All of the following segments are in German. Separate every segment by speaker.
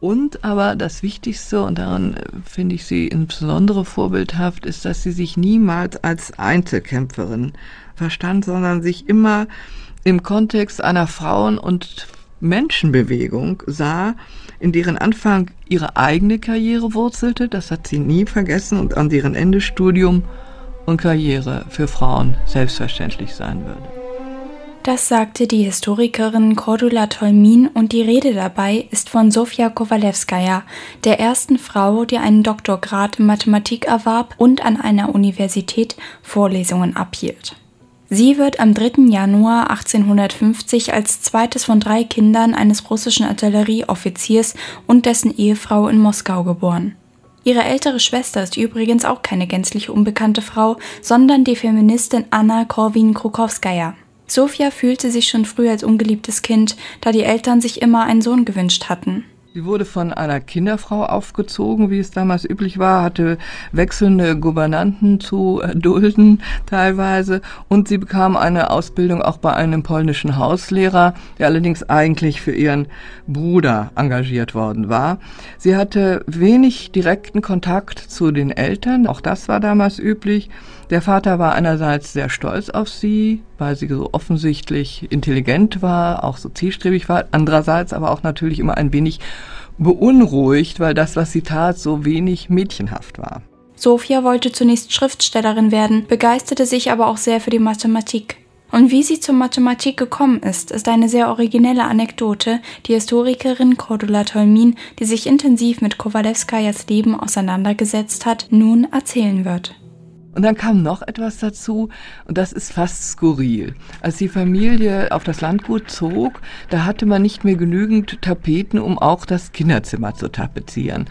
Speaker 1: Und aber das Wichtigste, und daran äh, finde ich sie insbesondere vorbildhaft, ist, dass sie sich niemals als Einzelkämpferin verstand, sondern sich immer im Kontext einer Frauen- und Menschenbewegung sah, in deren Anfang ihre eigene Karriere wurzelte, das hat sie nie vergessen, und an deren Ende Studium und Karriere für Frauen selbstverständlich sein würde.
Speaker 2: Das sagte die Historikerin Cordula Tolmin und die Rede dabei ist von Sofia Kowalewskaja, der ersten Frau, die einen Doktorgrad in Mathematik erwarb und an einer Universität Vorlesungen abhielt. Sie wird am 3. Januar 1850 als zweites von drei Kindern eines russischen Artillerieoffiziers und dessen Ehefrau in Moskau geboren. Ihre ältere Schwester ist übrigens auch keine gänzlich unbekannte Frau, sondern die Feministin Anna Korwin-Krukowskaja. Sophia fühlte sich schon früh als ungeliebtes Kind, da die Eltern sich immer einen Sohn gewünscht hatten.
Speaker 1: Sie wurde von einer Kinderfrau aufgezogen, wie es damals üblich war, hatte wechselnde Gouvernanten zu dulden teilweise und sie bekam eine Ausbildung auch bei einem polnischen Hauslehrer, der allerdings eigentlich für ihren Bruder engagiert worden war. Sie hatte wenig direkten Kontakt zu den Eltern, auch das war damals üblich. Der Vater war einerseits sehr stolz auf sie, weil sie so offensichtlich intelligent war, auch so zielstrebig war, andererseits aber auch natürlich immer ein wenig beunruhigt, weil das, was sie tat, so wenig mädchenhaft war.
Speaker 2: Sophia wollte zunächst Schriftstellerin werden, begeisterte sich aber auch sehr für die Mathematik. Und wie sie zur Mathematik gekommen ist, ist eine sehr originelle Anekdote, die Historikerin Cordula Tolmin, die sich intensiv mit Kowalewskajas Leben auseinandergesetzt hat, nun erzählen wird.
Speaker 1: Und dann kam noch etwas dazu, und das ist fast skurril. Als die Familie auf das Landgut zog, da hatte man nicht mehr genügend Tapeten, um auch das Kinderzimmer zu tapezieren.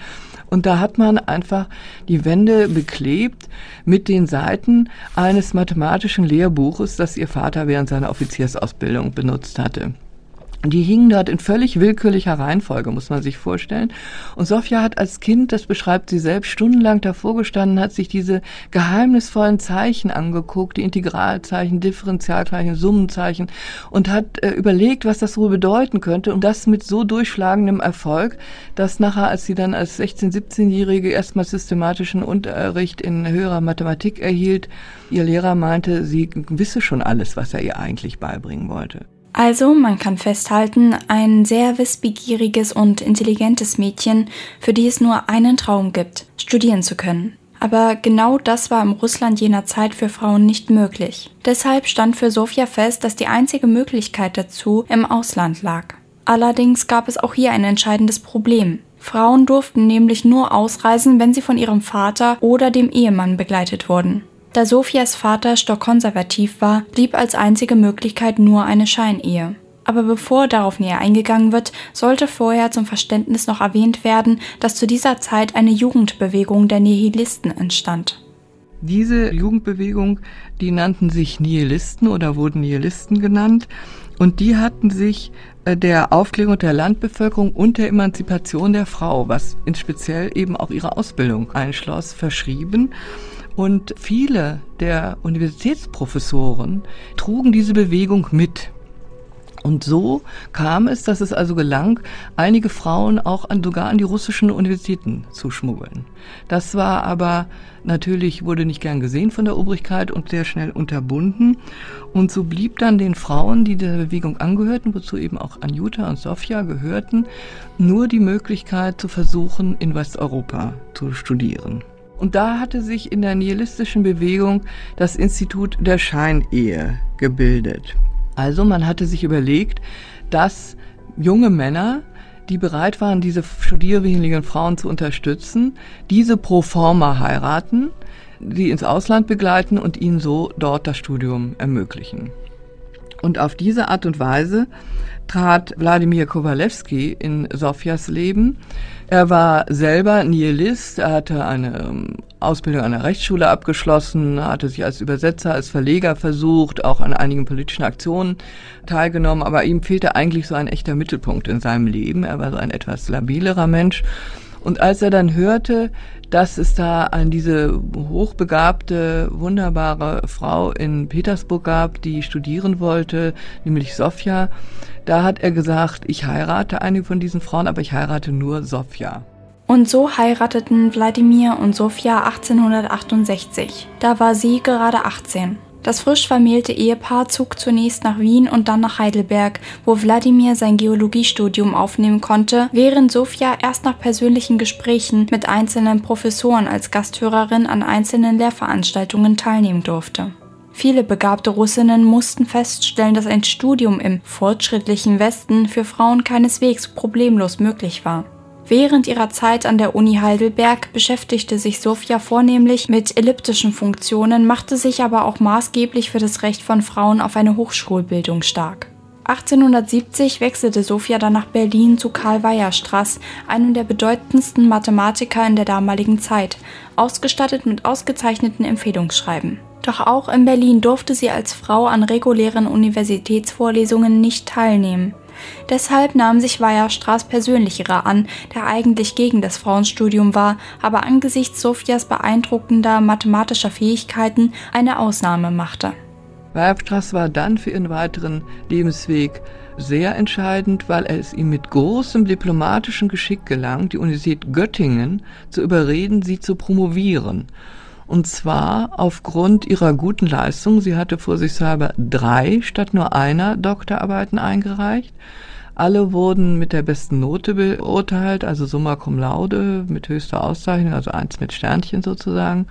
Speaker 1: Und da hat man einfach die Wände beklebt mit den Seiten eines mathematischen Lehrbuches, das ihr Vater während seiner Offiziersausbildung benutzt hatte. Die hingen dort in völlig willkürlicher Reihenfolge, muss man sich vorstellen. Und Sofia hat als Kind, das beschreibt sie selbst, stundenlang davor gestanden, hat sich diese geheimnisvollen Zeichen angeguckt, die Integralzeichen, Differentialzeichen, Summenzeichen und hat äh, überlegt, was das wohl bedeuten könnte. Und das mit so durchschlagendem Erfolg, dass nachher, als sie dann als 16-, 17-Jährige erstmal systematischen Unterricht in höherer Mathematik erhielt, ihr Lehrer meinte, sie wisse schon alles, was er ihr eigentlich beibringen wollte.
Speaker 2: Also, man kann festhalten, ein sehr wissbegieriges und intelligentes Mädchen, für die es nur einen Traum gibt, studieren zu können. Aber genau das war im Russland jener Zeit für Frauen nicht möglich. Deshalb stand für Sofia fest, dass die einzige Möglichkeit dazu im Ausland lag. Allerdings gab es auch hier ein entscheidendes Problem. Frauen durften nämlich nur ausreisen, wenn sie von ihrem Vater oder dem Ehemann begleitet wurden. Da Sophias Vater stockkonservativ war, blieb als einzige Möglichkeit nur eine Scheinehe. Aber bevor darauf näher eingegangen wird, sollte vorher zum Verständnis noch erwähnt werden, dass zu dieser Zeit eine Jugendbewegung der Nihilisten entstand.
Speaker 1: Diese Jugendbewegung, die nannten sich Nihilisten oder wurden Nihilisten genannt und die hatten sich äh, der Aufklärung der Landbevölkerung und der Emanzipation der Frau, was in speziell eben auch ihre Ausbildung einschloss, verschrieben und viele der Universitätsprofessoren trugen diese Bewegung mit. Und so kam es, dass es also gelang, einige Frauen auch an, sogar an die russischen Universitäten zu schmuggeln. Das war aber natürlich, wurde nicht gern gesehen von der Obrigkeit und sehr schnell unterbunden. Und so blieb dann den Frauen, die der Bewegung angehörten, wozu eben auch Anjuta und Sofia gehörten, nur die Möglichkeit zu versuchen, in Westeuropa zu studieren. Und da hatte sich in der nihilistischen Bewegung das Institut der Scheinehe gebildet. Also man hatte sich überlegt, dass junge Männer, die bereit waren, diese studierwilligen Frauen zu unterstützen, diese pro forma heiraten, die ins Ausland begleiten und ihnen so dort das Studium ermöglichen. Und auf diese Art und Weise trat Wladimir Kowalewski in Sofias Leben. Er war selber Nihilist, er hatte eine ähm, Ausbildung an der Rechtsschule abgeschlossen, hatte sich als Übersetzer, als Verleger versucht, auch an einigen politischen Aktionen teilgenommen, aber ihm fehlte eigentlich so ein echter Mittelpunkt in seinem Leben. Er war so ein etwas labilerer Mensch Und als er dann hörte, dass es da an diese hochbegabte, wunderbare Frau in Petersburg gab, die studieren wollte, nämlich Sofia, da hat er gesagt, ich heirate eine von diesen Frauen, aber ich heirate nur Sofia.
Speaker 2: Und so heirateten Wladimir und Sofia 1868. Da war sie gerade 18. Das frisch vermählte Ehepaar zog zunächst nach Wien und dann nach Heidelberg, wo Wladimir sein Geologiestudium aufnehmen konnte, während Sofia erst nach persönlichen Gesprächen mit einzelnen Professoren als Gasthörerin an einzelnen Lehrveranstaltungen teilnehmen durfte. Viele begabte Russinnen mussten feststellen, dass ein Studium im fortschrittlichen Westen für Frauen keineswegs problemlos möglich war. Während ihrer Zeit an der Uni Heidelberg beschäftigte sich Sophia vornehmlich mit elliptischen Funktionen, machte sich aber auch maßgeblich für das Recht von Frauen auf eine Hochschulbildung stark. 1870 wechselte Sophia dann nach Berlin zu Karl Weierstrass, einem der bedeutendsten Mathematiker in der damaligen Zeit, ausgestattet mit ausgezeichneten Empfehlungsschreiben. Doch auch in Berlin durfte sie als Frau an regulären Universitätsvorlesungen nicht teilnehmen. Deshalb nahm sich Weierstraß persönlich ihrer an, der eigentlich gegen das Frauenstudium war, aber angesichts Sophias beeindruckender mathematischer Fähigkeiten eine Ausnahme machte.
Speaker 1: Weierstraß war dann für ihren weiteren Lebensweg sehr entscheidend, weil es ihm mit großem diplomatischen Geschick gelang, die Universität Göttingen zu überreden, sie zu promovieren. Und zwar aufgrund ihrer guten Leistung. Sie hatte vorsichtshalber drei statt nur einer Doktorarbeiten eingereicht. Alle wurden mit der besten Note beurteilt, also summa cum laude mit höchster Auszeichnung, also eins mit Sternchen sozusagen.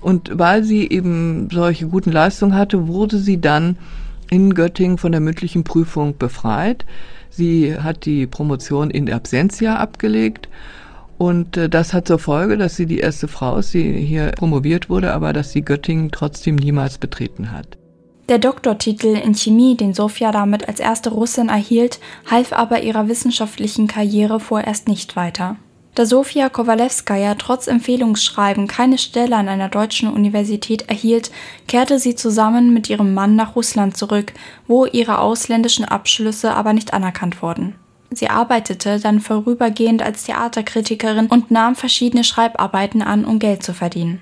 Speaker 1: Und weil sie eben solche guten Leistungen hatte, wurde sie dann in Göttingen von der mündlichen Prüfung befreit. Sie hat die Promotion in Absentia abgelegt und äh, das hat zur Folge, dass sie die erste Frau ist, die hier promoviert wurde, aber dass sie Göttingen trotzdem niemals betreten hat.
Speaker 2: Der Doktortitel in Chemie, den Sofia damit als erste Russin erhielt, half aber ihrer wissenschaftlichen Karriere vorerst nicht weiter. Da Sofia Kowalewskaja trotz Empfehlungsschreiben keine Stelle an einer deutschen Universität erhielt, kehrte sie zusammen mit ihrem Mann nach Russland zurück, wo ihre ausländischen Abschlüsse aber nicht anerkannt wurden. Sie arbeitete dann vorübergehend als Theaterkritikerin und nahm verschiedene Schreibarbeiten an, um Geld zu verdienen.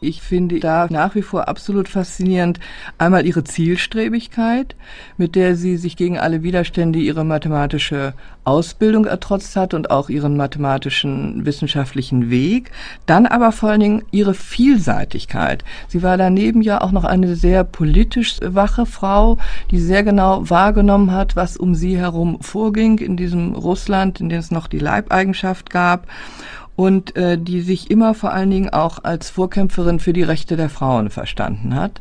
Speaker 1: Ich finde da nach wie vor absolut faszinierend einmal ihre Zielstrebigkeit, mit der sie sich gegen alle Widerstände ihre mathematische Ausbildung ertrotzt hat und auch ihren mathematischen wissenschaftlichen Weg. Dann aber vor allen Dingen ihre Vielseitigkeit. Sie war daneben ja auch noch eine sehr politisch wache Frau, die sehr genau wahrgenommen hat, was um sie herum vorging in diesem Russland, in dem es noch die Leibeigenschaft gab und äh, die sich immer vor allen Dingen auch als Vorkämpferin für die Rechte der Frauen verstanden hat.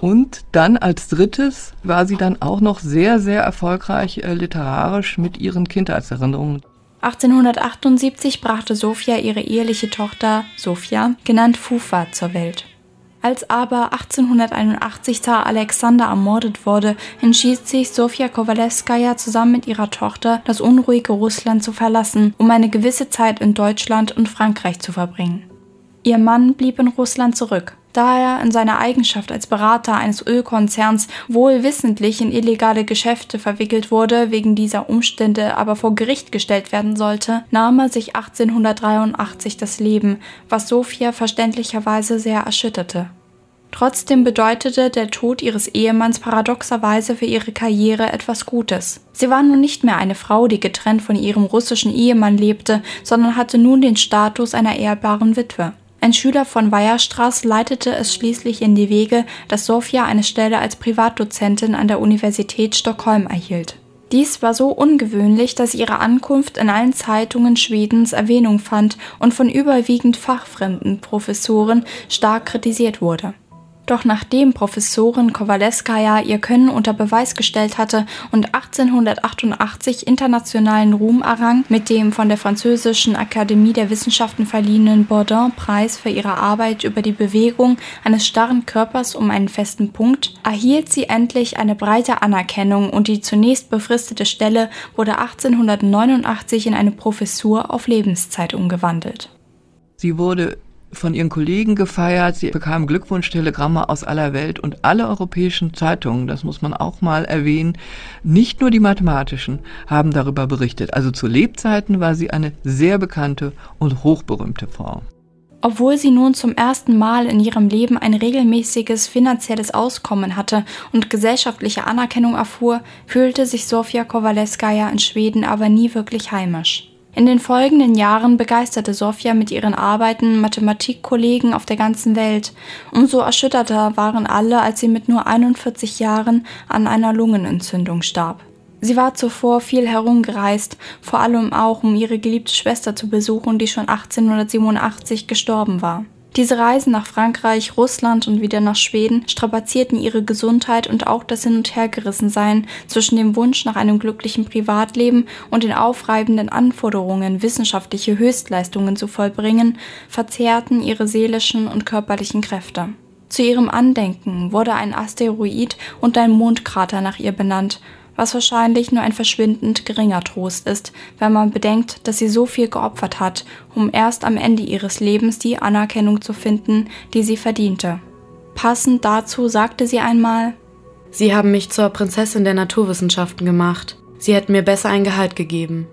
Speaker 1: Und dann als drittes war sie dann auch noch sehr, sehr erfolgreich äh, literarisch mit ihren Kindheitserinnerungen.
Speaker 2: 1878 brachte Sophia ihre eheliche Tochter Sophia, genannt Fufa, zur Welt. Als aber 1881 Zar Alexander ermordet wurde, entschied sich Sofia Kowalewskaja zusammen mit ihrer Tochter, das unruhige Russland zu verlassen, um eine gewisse Zeit in Deutschland und Frankreich zu verbringen. Ihr Mann blieb in Russland zurück, da er in seiner Eigenschaft als Berater eines Ölkonzerns wohl wissentlich in illegale Geschäfte verwickelt wurde, wegen dieser Umstände aber vor Gericht gestellt werden sollte, nahm er sich 1883 das Leben, was Sophia verständlicherweise sehr erschütterte. Trotzdem bedeutete der Tod ihres Ehemanns paradoxerweise für ihre Karriere etwas Gutes. Sie war nun nicht mehr eine Frau, die getrennt von ihrem russischen Ehemann lebte, sondern hatte nun den Status einer ehrbaren Witwe. Ein Schüler von Weierstraß leitete es schließlich in die Wege, dass Sofia eine Stelle als Privatdozentin an der Universität Stockholm erhielt. Dies war so ungewöhnlich, dass ihre Ankunft in allen Zeitungen Schwedens Erwähnung fand und von überwiegend fachfremden Professoren stark kritisiert wurde. Doch nachdem Professorin Kowalewskaja ihr Können unter Beweis gestellt hatte und 1888 internationalen Ruhm errang mit dem von der französischen Akademie der Wissenschaften verliehenen Bourdin-Preis für ihre Arbeit über die Bewegung eines starren Körpers um einen festen Punkt, erhielt sie endlich eine breite Anerkennung und die zunächst befristete Stelle wurde 1889 in eine Professur auf Lebenszeit umgewandelt.
Speaker 1: Sie wurde von ihren Kollegen gefeiert. Sie bekam Glückwunschtelegramme aus aller Welt und alle europäischen Zeitungen, das muss man auch mal erwähnen, nicht nur die mathematischen, haben darüber berichtet. Also zu Lebzeiten war sie eine sehr bekannte und hochberühmte Frau.
Speaker 2: Obwohl sie nun zum ersten Mal in ihrem Leben ein regelmäßiges finanzielles Auskommen hatte und gesellschaftliche Anerkennung erfuhr, fühlte sich Sofia Kowaleskaja in Schweden aber nie wirklich heimisch. In den folgenden Jahren begeisterte Sofia mit ihren Arbeiten Mathematikkollegen auf der ganzen Welt. Umso erschütterter waren alle, als sie mit nur 41 Jahren an einer Lungenentzündung starb. Sie war zuvor viel herumgereist, vor allem auch um ihre geliebte Schwester zu besuchen, die schon 1887 gestorben war. Diese Reisen nach Frankreich, Russland und wieder nach Schweden strapazierten ihre Gesundheit und auch das Hin- und Hergerissensein zwischen dem Wunsch nach einem glücklichen Privatleben und den aufreibenden Anforderungen, wissenschaftliche Höchstleistungen zu vollbringen, verzehrten ihre seelischen und körperlichen Kräfte. Zu ihrem Andenken wurde ein Asteroid und ein Mondkrater nach ihr benannt, was wahrscheinlich nur ein verschwindend geringer Trost ist, wenn man bedenkt, dass sie so viel geopfert hat, um erst am Ende ihres Lebens die Anerkennung zu finden, die sie verdiente. Passend dazu sagte sie einmal
Speaker 3: Sie haben mich zur Prinzessin der Naturwissenschaften gemacht. Sie hätten mir besser ein Gehalt gegeben.